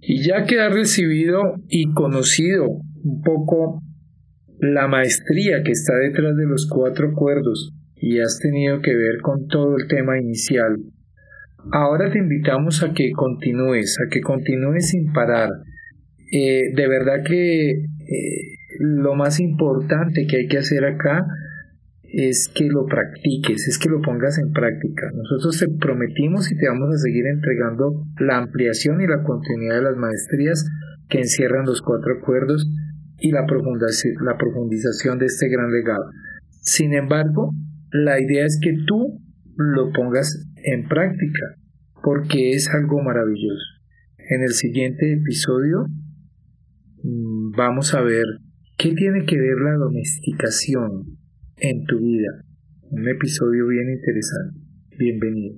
Y ya que has recibido y conocido un poco la maestría que está detrás de los cuatro acuerdos y has tenido que ver con todo el tema inicial, ahora te invitamos a que continúes, a que continúes sin parar. Eh, de verdad que eh, lo más importante que hay que hacer acá es que lo practiques, es que lo pongas en práctica. Nosotros te prometimos y te vamos a seguir entregando la ampliación y la continuidad de las maestrías que encierran los cuatro acuerdos y la profundización de este gran legado. Sin embargo, la idea es que tú lo pongas en práctica, porque es algo maravilloso. En el siguiente episodio mm, vamos a ver qué tiene que ver la domesticación en tu vida. Un episodio bien interesante. Bienvenido.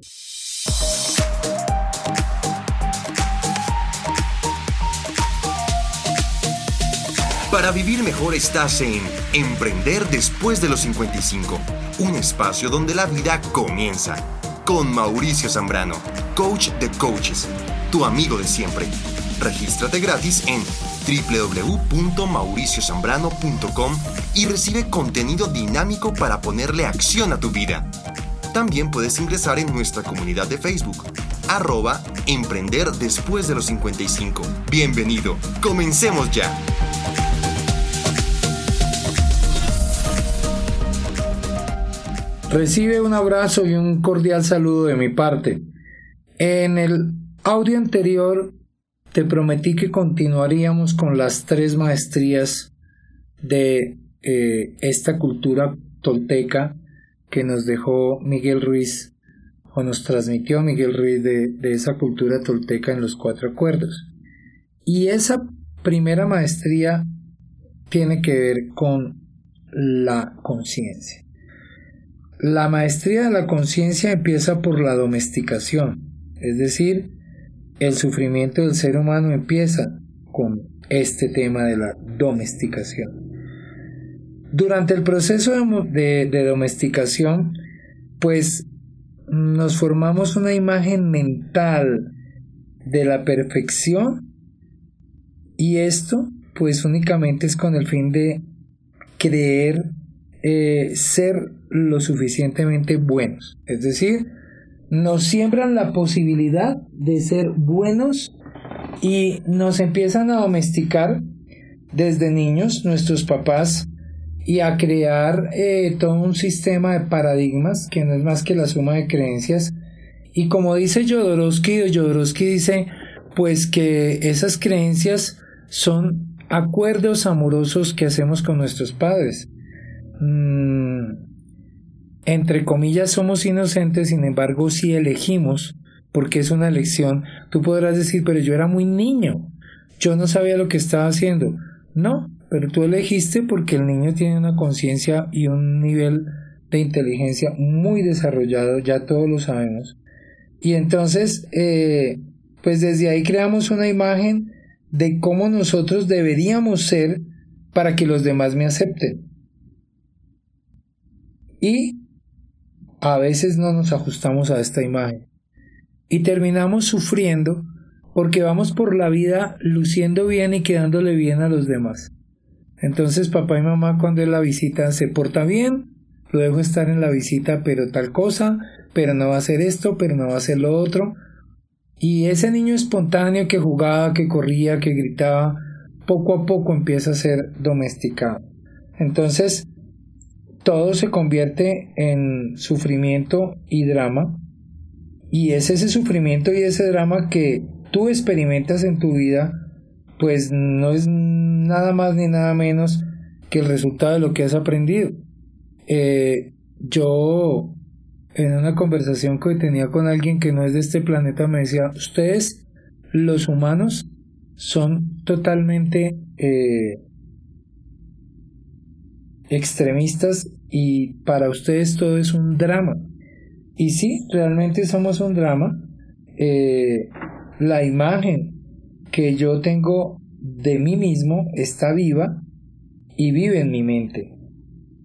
Para vivir mejor estás en Emprender después de los 55, un espacio donde la vida comienza. Con Mauricio Zambrano, coach de coaches, tu amigo de siempre. Regístrate gratis en www.mauriciozambrano.com y recibe contenido dinámico para ponerle acción a tu vida. También puedes ingresar en nuestra comunidad de Facebook, arroba Emprender después de los 55. Bienvenido, comencemos ya. Recibe un abrazo y un cordial saludo de mi parte. En el audio anterior te prometí que continuaríamos con las tres maestrías de eh, esta cultura tolteca que nos dejó Miguel Ruiz o nos transmitió Miguel Ruiz de, de esa cultura tolteca en los cuatro acuerdos. Y esa primera maestría tiene que ver con la conciencia. La maestría de la conciencia empieza por la domesticación, es decir, el sufrimiento del ser humano empieza con este tema de la domesticación. Durante el proceso de, domesticación, pues nos formamos una imagen mental de la perfección y esto pues únicamente es con el fin de creer eh, ser lo suficientemente buenos. Es decir, nos siembran la posibilidad de ser buenos y nos empiezan a domesticar desde niños nuestros papás y a crear eh, todo un sistema de paradigmas que no es más que la suma de creencias y como dice Jodorowsky, Jodorowsky dice pues que esas creencias son acuerdos amorosos que hacemos con nuestros padres. Mm, entre comillas somos inocentes, sin embargo si elegimos, porque es una elección, tú podrás decir, pero yo era muy niño, yo no sabía lo que estaba haciendo. No, pero tú elegiste porque el niño tiene una conciencia y un nivel de inteligencia muy desarrollado, ya todos lo sabemos. Y entonces, eh, pues desde ahí creamos una imagen de cómo nosotros deberíamos ser para que los demás me acepten. Y a veces no nos ajustamos a esta imagen y terminamos sufriendo porque vamos por la vida luciendo bien y quedándole bien a los demás. Entonces papá y mamá cuando es la visita se porta bien, lo dejo estar en la visita pero tal cosa, pero no va a hacer esto, pero no va a hacer lo otro. Y ese niño espontáneo que jugaba, que corría, que gritaba, poco a poco empieza a ser domesticado. Entonces, todo se convierte en sufrimiento y drama. Y es ese sufrimiento y ese drama que tú experimentas en tu vida, pues no es nada más ni nada menos que el resultado de lo que has aprendido. Eh, yo, en una conversación que tenía con alguien que no es de este planeta, me decía, ustedes, los humanos, son totalmente eh, extremistas y para ustedes todo es un drama. Y sí, realmente somos un drama. Eh, la imagen que yo tengo de mí mismo está viva y vive en mi mente.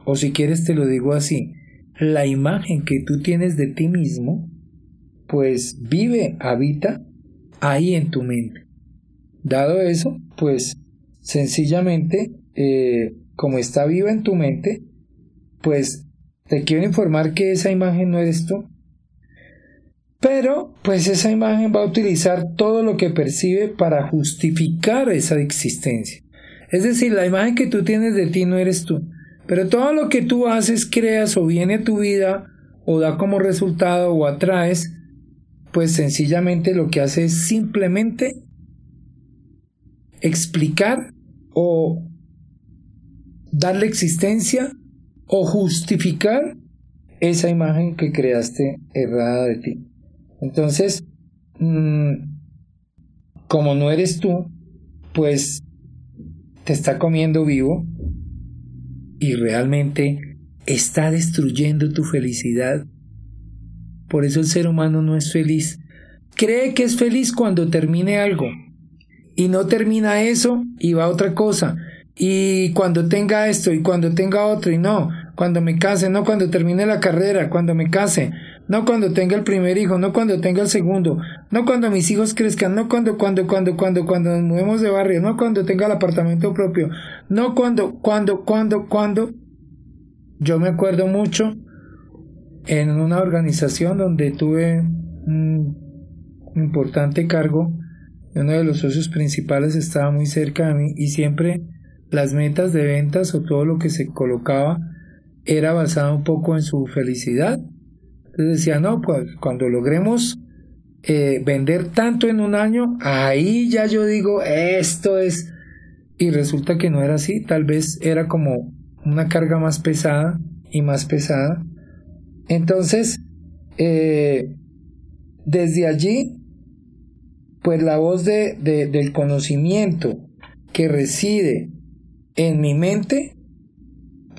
O si quieres te lo digo así, la imagen que tú tienes de ti mismo, pues vive, habita ahí en tu mente. Dado eso, pues sencillamente, eh, como está viva en tu mente, pues te quiero informar que esa imagen no eres tú. Pero, pues esa imagen va a utilizar todo lo que percibe para justificar esa existencia. Es decir, la imagen que tú tienes de ti no eres tú. Pero todo lo que tú haces, creas o viene tu vida o da como resultado o atraes, pues sencillamente lo que hace es simplemente explicar o darle existencia o justificar esa imagen que creaste errada de ti. Entonces, mm, como no eres tú, pues te está comiendo vivo y realmente está destruyendo tu felicidad. Por eso el ser humano no es feliz. Cree que es feliz cuando termine algo y no termina eso y va a otra cosa. Y cuando tenga esto y cuando tenga otro y no, cuando me case, no cuando termine la carrera, cuando me case, no cuando tenga el primer hijo, no cuando tenga el segundo, no cuando mis hijos crezcan, no cuando, cuando, cuando, cuando, cuando nos movemos de barrio, no cuando tenga el apartamento propio, no cuando, cuando, cuando, cuando. Yo me acuerdo mucho en una organización donde tuve un importante cargo, uno de los socios principales estaba muy cerca de mí y siempre las metas de ventas o todo lo que se colocaba era basado un poco en su felicidad. Entonces decía, no, pues cuando logremos eh, vender tanto en un año, ahí ya yo digo, esto es... Y resulta que no era así, tal vez era como una carga más pesada y más pesada. Entonces, eh, desde allí, pues la voz de, del conocimiento que reside en mi mente,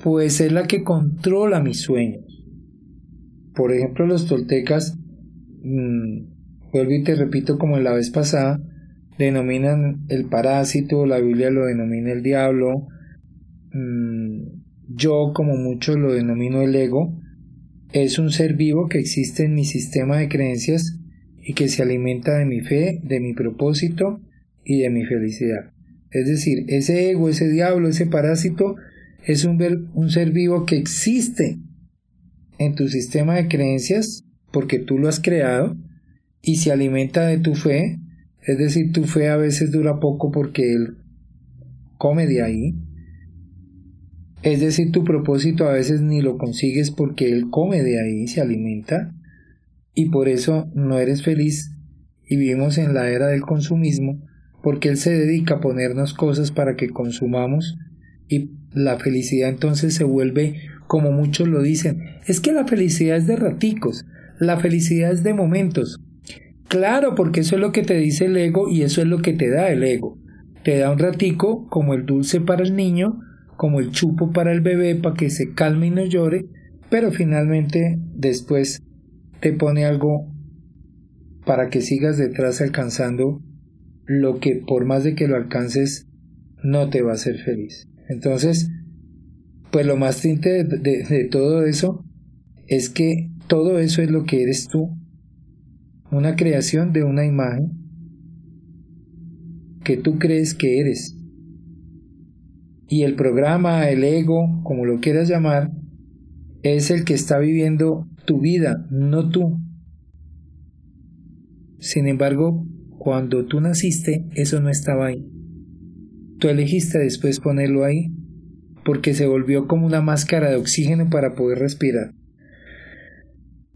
pues es la que controla mis sueños. Por ejemplo, los toltecas, mm, vuelvo y te repito como la vez pasada, denominan el parásito, la Biblia lo denomina el diablo, mm, yo como muchos lo denomino el ego, es un ser vivo que existe en mi sistema de creencias y que se alimenta de mi fe, de mi propósito y de mi felicidad. Es decir, ese ego, ese diablo, ese parásito es un, un ser vivo que existe en tu sistema de creencias porque tú lo has creado y se alimenta de tu fe. Es decir, tu fe a veces dura poco porque él come de ahí. Es decir, tu propósito a veces ni lo consigues porque él come de ahí, se alimenta. Y por eso no eres feliz y vivimos en la era del consumismo porque Él se dedica a ponernos cosas para que consumamos y la felicidad entonces se vuelve como muchos lo dicen, es que la felicidad es de raticos, la felicidad es de momentos. Claro, porque eso es lo que te dice el ego y eso es lo que te da el ego. Te da un ratico como el dulce para el niño, como el chupo para el bebé para que se calme y no llore, pero finalmente después te pone algo para que sigas detrás alcanzando lo que por más de que lo alcances no te va a hacer feliz. Entonces, pues lo más triste de, todo eso es que todo eso es lo que eres tú, una creación de una imagen que tú crees que eres. Y el programa, el ego, como lo quieras llamar, es el que está viviendo tu vida, no tú. Sin embargo, cuando tú naciste, eso no estaba ahí. Tú elegiste después ponerlo ahí, porque se volvió como una máscara de oxígeno para poder respirar.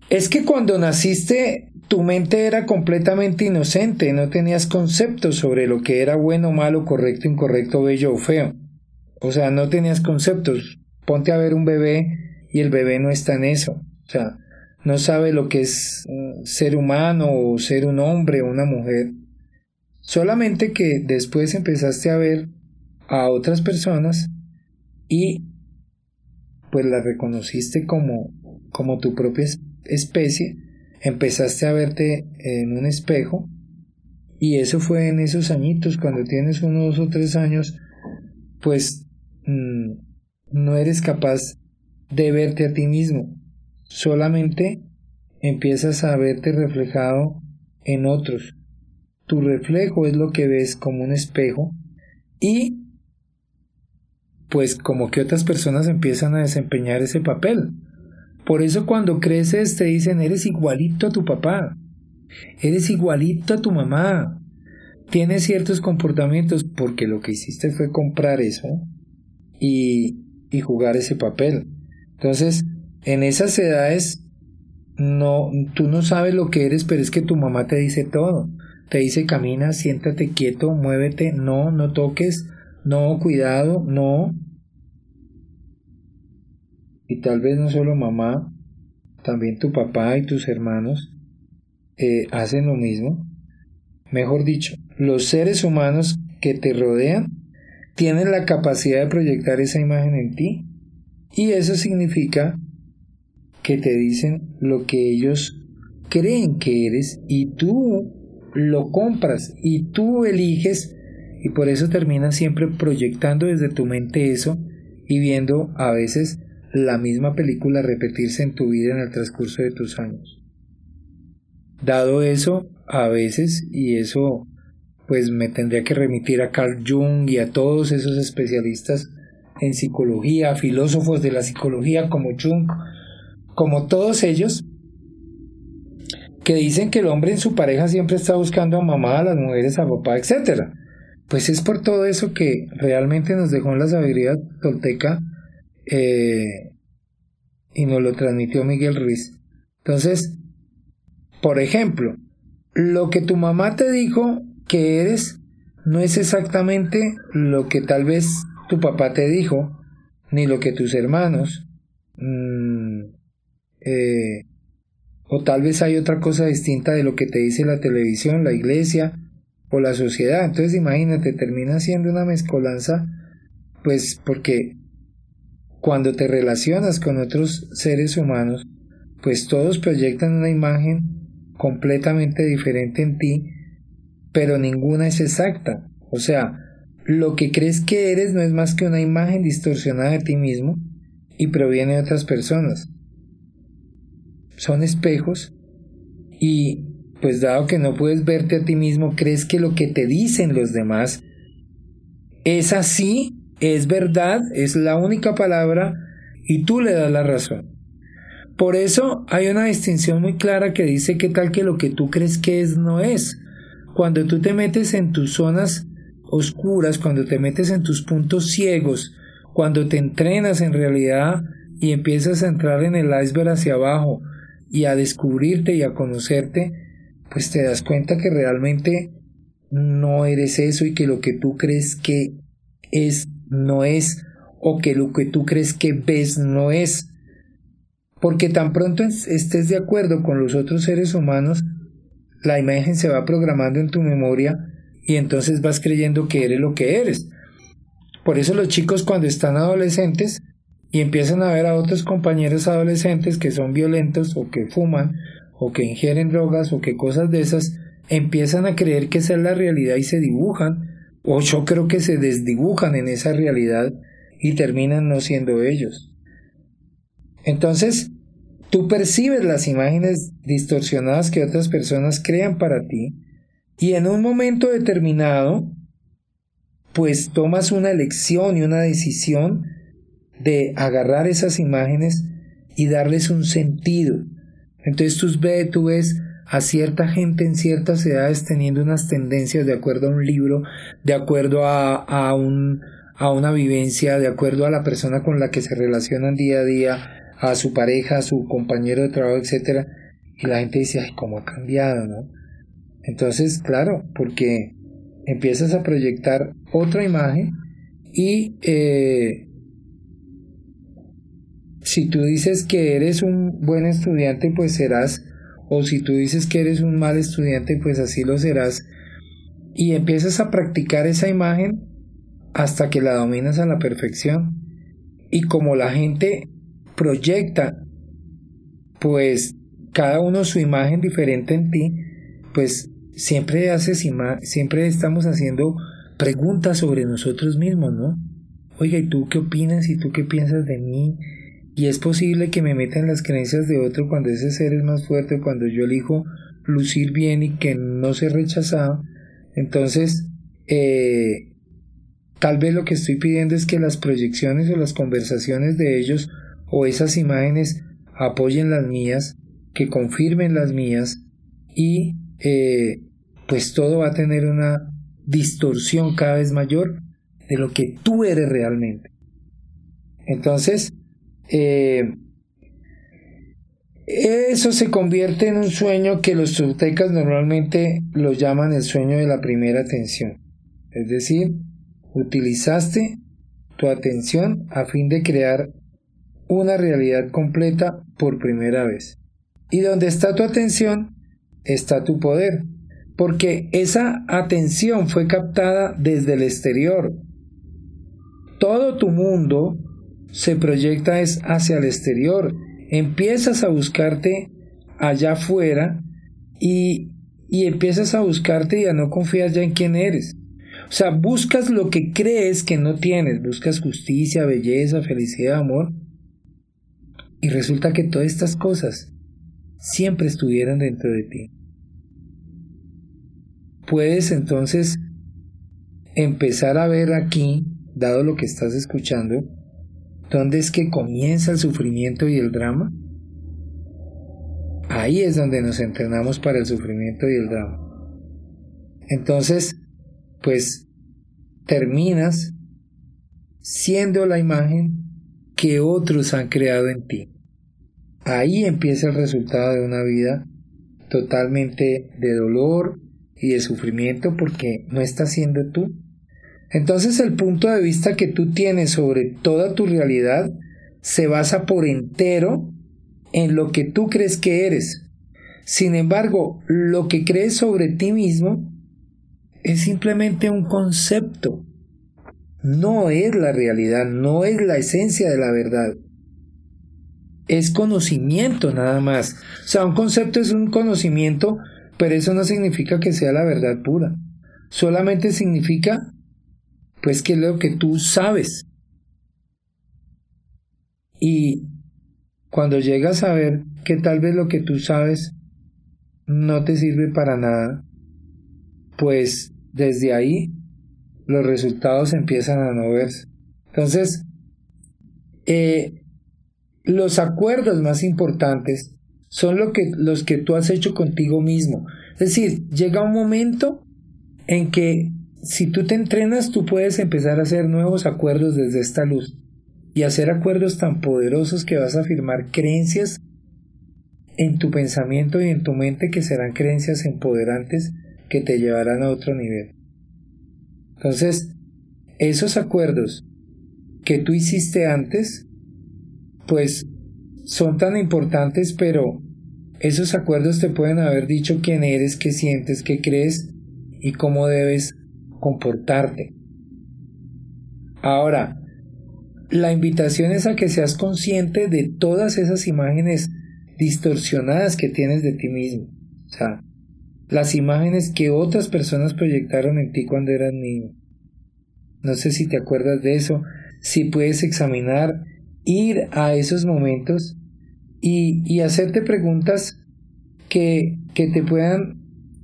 Es que cuando naciste tu mente era completamente inocente, no tenías conceptos sobre lo que era bueno, malo, correcto, incorrecto, bello o feo. O sea, no tenías conceptos. Ponte a ver un bebé y el bebé no está en eso. O sea, no sabe lo que es ser humano o ser un hombre o una mujer. Solamente que después empezaste a ver a otras personas y pues las reconociste como, como tu propia especie, empezaste a verte en un espejo y eso fue en esos añitos, cuando tienes unos o tres años, pues mm, no eres capaz de verte a ti mismo, solamente empiezas a verte reflejado en otros tu reflejo es lo que ves como un espejo y pues como que otras personas empiezan a desempeñar ese papel. Por eso cuando creces te dicen eres igualito a tu papá, eres igualito a tu mamá, tienes ciertos comportamientos porque lo que hiciste fue comprar eso y, y jugar ese papel. Entonces, en esas edades no, tú no sabes lo que eres, pero es que tu mamá te dice todo. Te dice camina, siéntate quieto, muévete, no, no toques, no, cuidado, no. Y tal vez no solo mamá, también tu papá y tus hermanos eh, hacen lo mismo. Mejor dicho, los seres humanos que te rodean tienen la capacidad de proyectar esa imagen en ti y eso significa que te dicen lo que ellos creen que eres y tú lo compras y tú eliges y por eso terminas siempre proyectando desde tu mente eso y viendo a veces la misma película repetirse en tu vida en el transcurso de tus años. Dado eso, a veces, y eso pues me tendría que remitir a Carl Jung y a todos esos especialistas en psicología, filósofos de la psicología como Jung, como todos ellos, que dicen que el hombre en su pareja siempre está buscando a mamá, a las mujeres, a papá, etc. Pues es por todo eso que realmente nos dejó en la sabiduría tolteca eh, y nos lo transmitió Miguel Ruiz. Entonces, por ejemplo, lo que tu mamá te dijo que eres no es exactamente lo que tal vez tu papá te dijo, ni lo que tus hermanos, mm, eh, o tal vez hay otra cosa distinta de lo que te dice la televisión, la iglesia o la sociedad. Entonces imagínate, termina siendo una mezcolanza, pues porque cuando te relacionas con otros seres humanos, pues todos proyectan una imagen completamente diferente en ti, pero ninguna es exacta. O sea, lo que crees que eres no es más que una imagen distorsionada de ti mismo y proviene de otras personas son espejos y pues dado que no puedes verte a ti mismo, crees que lo que te dicen los demás es así, es verdad, es la única palabra y tú le das la razón. Por eso hay una distinción muy clara que dice que tal que lo que tú crees que es no es. Cuando tú te metes en tus zonas oscuras, cuando te metes en tus puntos ciegos, cuando te entrenas en realidad y empiezas a entrar en el iceberg hacia abajo, y a descubrirte y a conocerte, pues te das cuenta que realmente no eres eso y que lo que tú crees que es no es o que lo que tú crees que ves no es. Porque tan pronto estés de acuerdo con los otros seres humanos, la imagen se va programando en tu memoria y entonces vas creyendo que eres lo que eres. Por eso los chicos cuando están adolescentes y empiezan a ver a otros compañeros adolescentes que son violentos o que fuman o que ingieren drogas o que cosas de esas, empiezan a creer que esa es la realidad y se dibujan, o yo creo que se desdibujan en esa realidad y terminan no siendo ellos. Entonces, tú percibes las imágenes distorsionadas que otras personas crean para ti y en un momento determinado, pues tomas una elección y una decisión de agarrar esas imágenes y darles un sentido. Entonces tú ves, tú ves a cierta gente en ciertas edades teniendo unas tendencias de acuerdo a un libro, de acuerdo a, a, un, a una vivencia, de acuerdo a la persona con la que se relacionan día a día, a su pareja, a su compañero de trabajo, etcétera, y la gente dice, ay, cómo ha cambiado, ¿no? Entonces, claro, porque empiezas a proyectar otra imagen y eh, si tú dices que eres un buen estudiante, pues serás, o si tú dices que eres un mal estudiante, pues así lo serás. Y empiezas a practicar esa imagen hasta que la dominas a la perfección. Y como la gente proyecta, pues cada uno su imagen diferente en ti, pues siempre haces siempre estamos haciendo preguntas sobre nosotros mismos, ¿no? Oiga, ¿y tú qué opinas? ¿Y tú qué piensas de mí? Y es posible que me meta en las creencias de otro cuando ese ser es más fuerte, cuando yo elijo lucir bien y que no ser rechazado. Entonces, eh, tal vez lo que estoy pidiendo es que las proyecciones o las conversaciones de ellos o esas imágenes apoyen las mías, que confirmen las mías y eh, pues todo va a tener una distorsión cada vez mayor de lo que tú eres realmente. Entonces, eh, eso se convierte en un sueño que los toltecas normalmente lo llaman el sueño de la primera atención. Es decir, utilizaste tu atención a fin de crear una realidad completa por primera vez. Y donde está tu atención, está tu poder, porque esa atención fue captada desde el exterior. Todo tu mundo se proyecta es hacia el exterior. Empiezas a buscarte allá afuera y, y empiezas a buscarte y a no confiar ya en quién eres. O sea, buscas lo que crees que no tienes, buscas justicia, belleza, felicidad, amor, y resulta que todas estas cosas siempre estuvieron dentro de ti. Puedes entonces empezar a ver aquí, dado lo que estás escuchando, dónde es que comienza el sufrimiento y el drama. Ahí es donde nos entrenamos para el sufrimiento y el drama. Entonces, pues terminas siendo la imagen que otros han creado en ti. Ahí empieza el resultado de una vida totalmente de dolor y de sufrimiento porque no estás siendo tú. Entonces el punto de vista que tú tienes sobre toda tu realidad se basa por entero en lo que tú crees que eres. Sin embargo, lo que crees sobre ti mismo es simplemente un concepto, no es la realidad, no es la esencia de la verdad. Es conocimiento nada más. O sea, un concepto es un conocimiento, pero eso no significa que sea la verdad pura. Solamente significa, pues, que es lo que tú sabes. Y cuando llegas a ver que tal vez lo que tú sabes no te sirve para nada, pues desde ahí los resultados empiezan a no verse. Entonces, eh, los acuerdos más importantes son lo que, los que tú has hecho contigo mismo. Es decir, llega un momento en que si tú te entrenas, tú puedes empezar a hacer nuevos acuerdos desde esta luz y hacer acuerdos tan poderosos que vas a afirmar creencias en tu pensamiento y en tu mente que serán creencias empoderantes que te llevarán a otro nivel. Entonces, esos acuerdos que tú hiciste antes, pues son tan importantes, pero esos acuerdos te pueden haber dicho quién eres, qué sientes, qué crees y cómo debes comportarte. Ahora, la invitación es a que seas consciente de todas esas imágenes distorsionadas que tienes de ti mismo. O sea, las imágenes que otras personas proyectaron en ti cuando eras niño. No sé si te acuerdas de eso, si puedes examinar, ir a esos momentos y, y hacerte preguntas que, que te puedan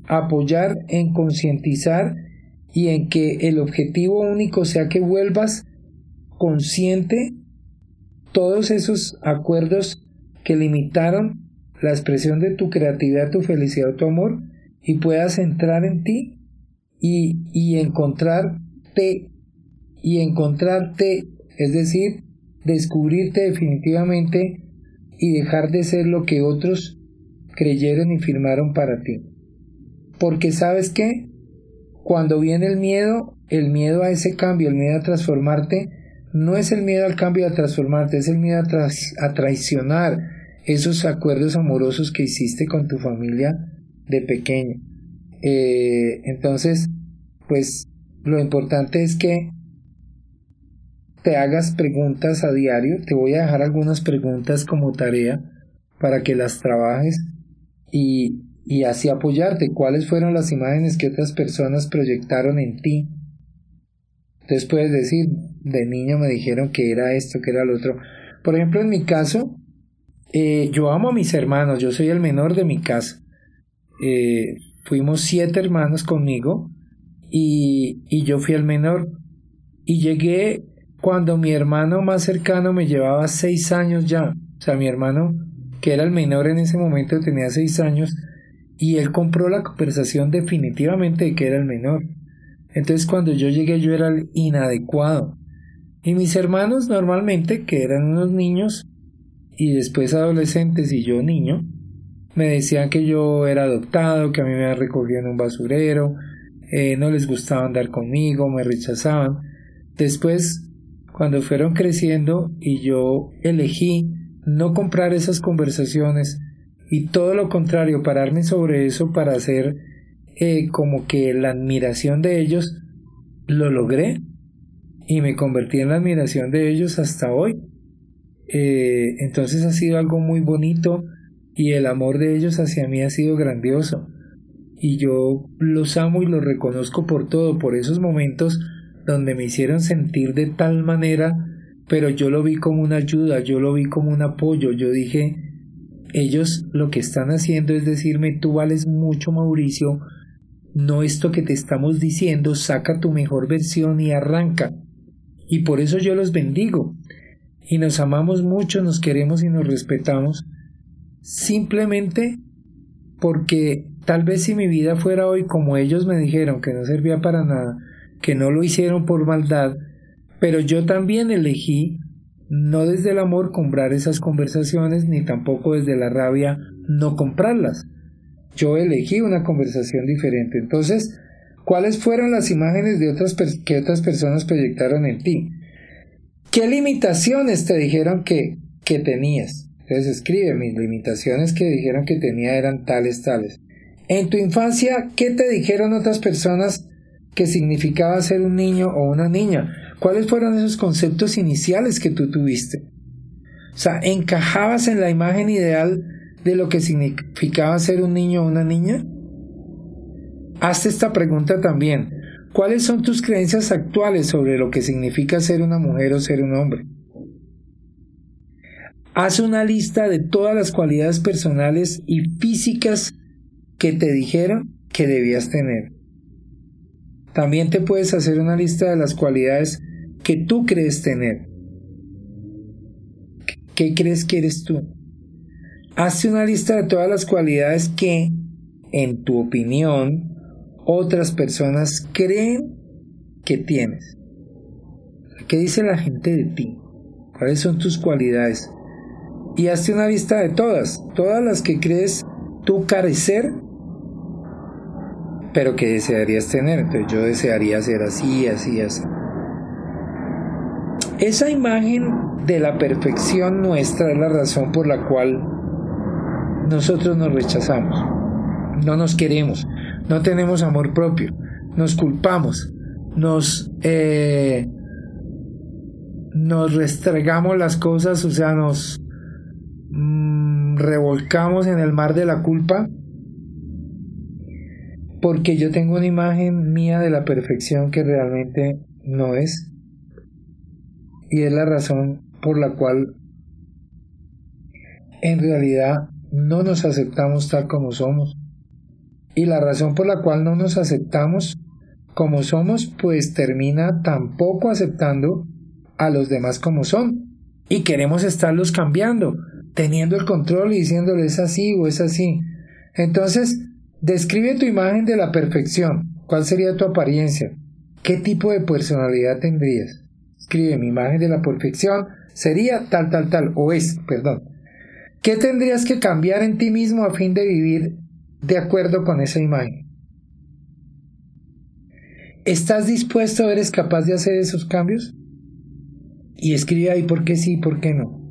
apoyar en concientizar y en que el objetivo único sea que vuelvas consciente todos esos acuerdos que limitaron la expresión de tu creatividad, tu felicidad, tu amor y puedas entrar en ti y, y encontrarte y encontrarte, es decir, descubrirte definitivamente y dejar de ser lo que otros creyeron y firmaron para ti. Porque sabes que cuando viene el miedo, el miedo a ese cambio, el miedo a transformarte, no es el miedo al cambio a transformarte, es el miedo a, a traicionar esos acuerdos amorosos que hiciste con tu familia de pequeño. Eh, entonces, pues lo importante es que te hagas preguntas a diario. Te voy a dejar algunas preguntas como tarea para que las trabajes y, y así apoyarte. ¿Cuáles fueron las imágenes que otras personas proyectaron en ti? Entonces puedes decir, de niño me dijeron que era esto, que era lo otro. Por ejemplo, en mi caso, eh, yo amo a mis hermanos, yo soy el menor de mi casa. Eh, fuimos siete hermanos conmigo y, y yo fui el menor. Y llegué cuando mi hermano más cercano me llevaba seis años ya. O sea, mi hermano, que era el menor en ese momento, tenía seis años y él compró la conversación definitivamente de que era el menor. Entonces cuando yo llegué yo era el inadecuado. Y mis hermanos normalmente, que eran unos niños y después adolescentes y yo niño, me decían que yo era adoptado, que a mí me habían recogido en un basurero, eh, no les gustaba andar conmigo, me rechazaban. Después, cuando fueron creciendo y yo elegí no comprar esas conversaciones y todo lo contrario, pararme sobre eso para hacer eh, como que la admiración de ellos, lo logré y me convertí en la admiración de ellos hasta hoy. Eh, entonces ha sido algo muy bonito y el amor de ellos hacia mí ha sido grandioso. Y yo los amo y los reconozco por todo, por esos momentos donde me hicieron sentir de tal manera, pero yo lo vi como una ayuda, yo lo vi como un apoyo, yo dije, ellos lo que están haciendo es decirme, tú vales mucho Mauricio, no esto que te estamos diciendo, saca tu mejor versión y arranca. Y por eso yo los bendigo. Y nos amamos mucho, nos queremos y nos respetamos simplemente porque tal vez si mi vida fuera hoy como ellos me dijeron que no servía para nada, que no lo hicieron por maldad, pero yo también elegí no desde el amor comprar esas conversaciones, ni tampoco desde la rabia no comprarlas. Yo elegí una conversación diferente. Entonces, ¿cuáles fueron las imágenes de otras que otras personas proyectaron en ti? ¿Qué limitaciones te dijeron que, que tenías? Entonces escribe, mis limitaciones que dijeron que tenía eran tales, tales. En tu infancia, ¿qué te dijeron otras personas que significaba ser un niño o una niña? ¿Cuáles fueron esos conceptos iniciales que tú tuviste? O sea, ¿encajabas en la imagen ideal de lo que significaba ser un niño o una niña? Hazte esta pregunta también. ¿Cuáles son tus creencias actuales sobre lo que significa ser una mujer o ser un hombre? Haz una lista de todas las cualidades personales y físicas que te dijeron que debías tener. También te puedes hacer una lista de las cualidades que tú crees tener. ¿Qué crees que eres tú? Hazte una lista de todas las cualidades que, en tu opinión, otras personas creen que tienes. ¿Qué dice la gente de ti? ¿Cuáles son tus cualidades? y hazte una lista de todas, todas las que crees tú carecer, pero que desearías tener. Entonces yo desearía ser así, así, así. Esa imagen de la perfección nuestra es la razón por la cual nosotros nos rechazamos, no nos queremos, no tenemos amor propio, nos culpamos, nos, eh, nos restregamos las cosas, o sea, nos, revolcamos en el mar de la culpa porque yo tengo una imagen mía de la perfección que realmente no es. Y es la razón por la cual en realidad no nos aceptamos tal como somos. Y la razón por la cual no nos aceptamos como somos pues termina tampoco aceptando a los demás como son. Y queremos estarlos cambiando teniendo el control y diciéndole es así o es así. Entonces, describe tu imagen de la perfección. ¿Cuál sería tu apariencia? ¿Qué tipo de personalidad tendrías? Escribe mi imagen de la perfección sería tal, tal, tal, o es, perdón. ¿Qué tendrías que cambiar en ti mismo a fin de vivir de acuerdo con esa imagen? ¿Estás dispuesto eres capaz de hacer esos cambios? Y escribe ahí por qué sí y por qué no.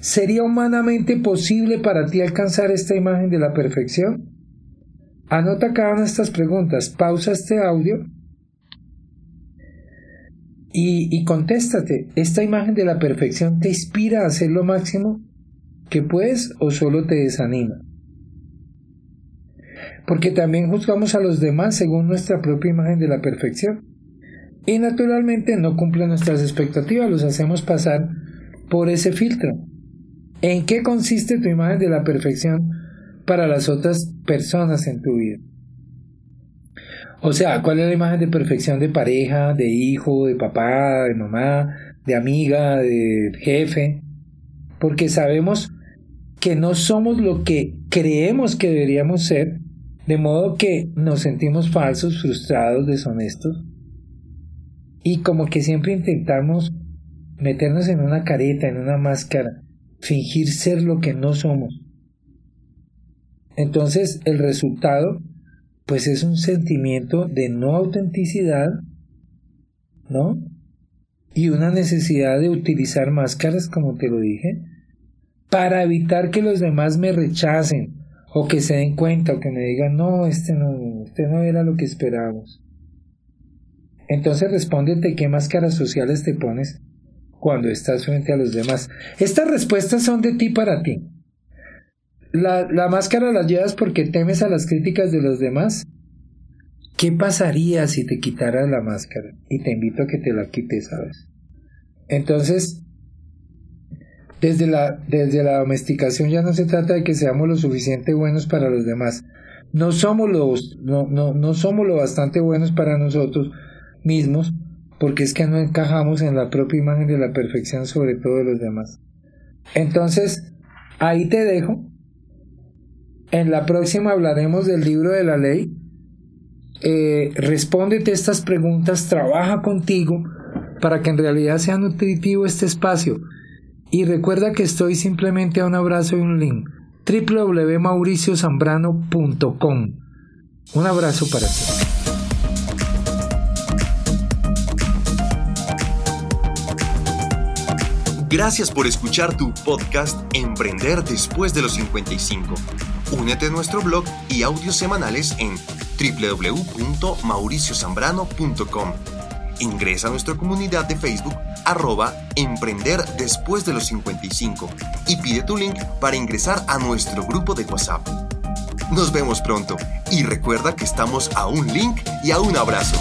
¿Sería humanamente posible para ti alcanzar esta imagen de la perfección? Anota cada una de estas preguntas, pausa este audio y, y contéstate, ¿esta imagen de la perfección te inspira a hacer lo máximo que puedes o solo te desanima? Porque también juzgamos a los demás según nuestra propia imagen de la perfección. Y naturalmente no cumplen nuestras expectativas, los hacemos pasar por ese filtro. ¿En qué consiste tu imagen de la perfección para las otras personas en tu vida? O sea, ¿cuál es la imagen de perfección de pareja, de hijo, de papá, de mamá, de amiga, de jefe? Porque sabemos que no somos lo que creemos que deberíamos ser, de modo que nos sentimos falsos, frustrados, deshonestos. Y como que siempre intentamos meternos en una careta, en una máscara, fingir ser lo que no somos. Entonces el resultado pues es un sentimiento de no autenticidad, ¿no? Y una necesidad de utilizar máscaras, como te lo dije, para evitar que los demás me rechacen o que se den cuenta o que me digan, no, este no, este no era lo que esperábamos. Entonces respóndete qué máscaras sociales te pones cuando estás frente a los demás. Estas respuestas son de ti para ti. La, la máscara la llevas porque temes a las críticas de los demás. ¿Qué pasaría si te quitaras la máscara? Y te invito a que te la quites, ¿sabes? Entonces, desde la, desde la domesticación ya no se trata de que seamos lo suficiente buenos para los demás. No somos, los, no, no, no somos lo bastante buenos para nosotros mismos porque es que no encajamos en la propia imagen de la perfección sobre todo de los demás. Entonces, ahí te dejo. En la próxima hablaremos del libro de la ley. Eh, respóndete estas preguntas, trabaja contigo para que en realidad sea nutritivo este espacio. Y recuerda que estoy simplemente a un abrazo y un link. www.mauriciosambrano.com. Un abrazo para ti. Gracias por escuchar tu podcast Emprender después de los 55. Únete a nuestro blog y audios semanales en www.mauriciosambrano.com. Ingresa a nuestra comunidad de Facebook arroba emprender después de los 55 y pide tu link para ingresar a nuestro grupo de WhatsApp. Nos vemos pronto y recuerda que estamos a un link y a un abrazo.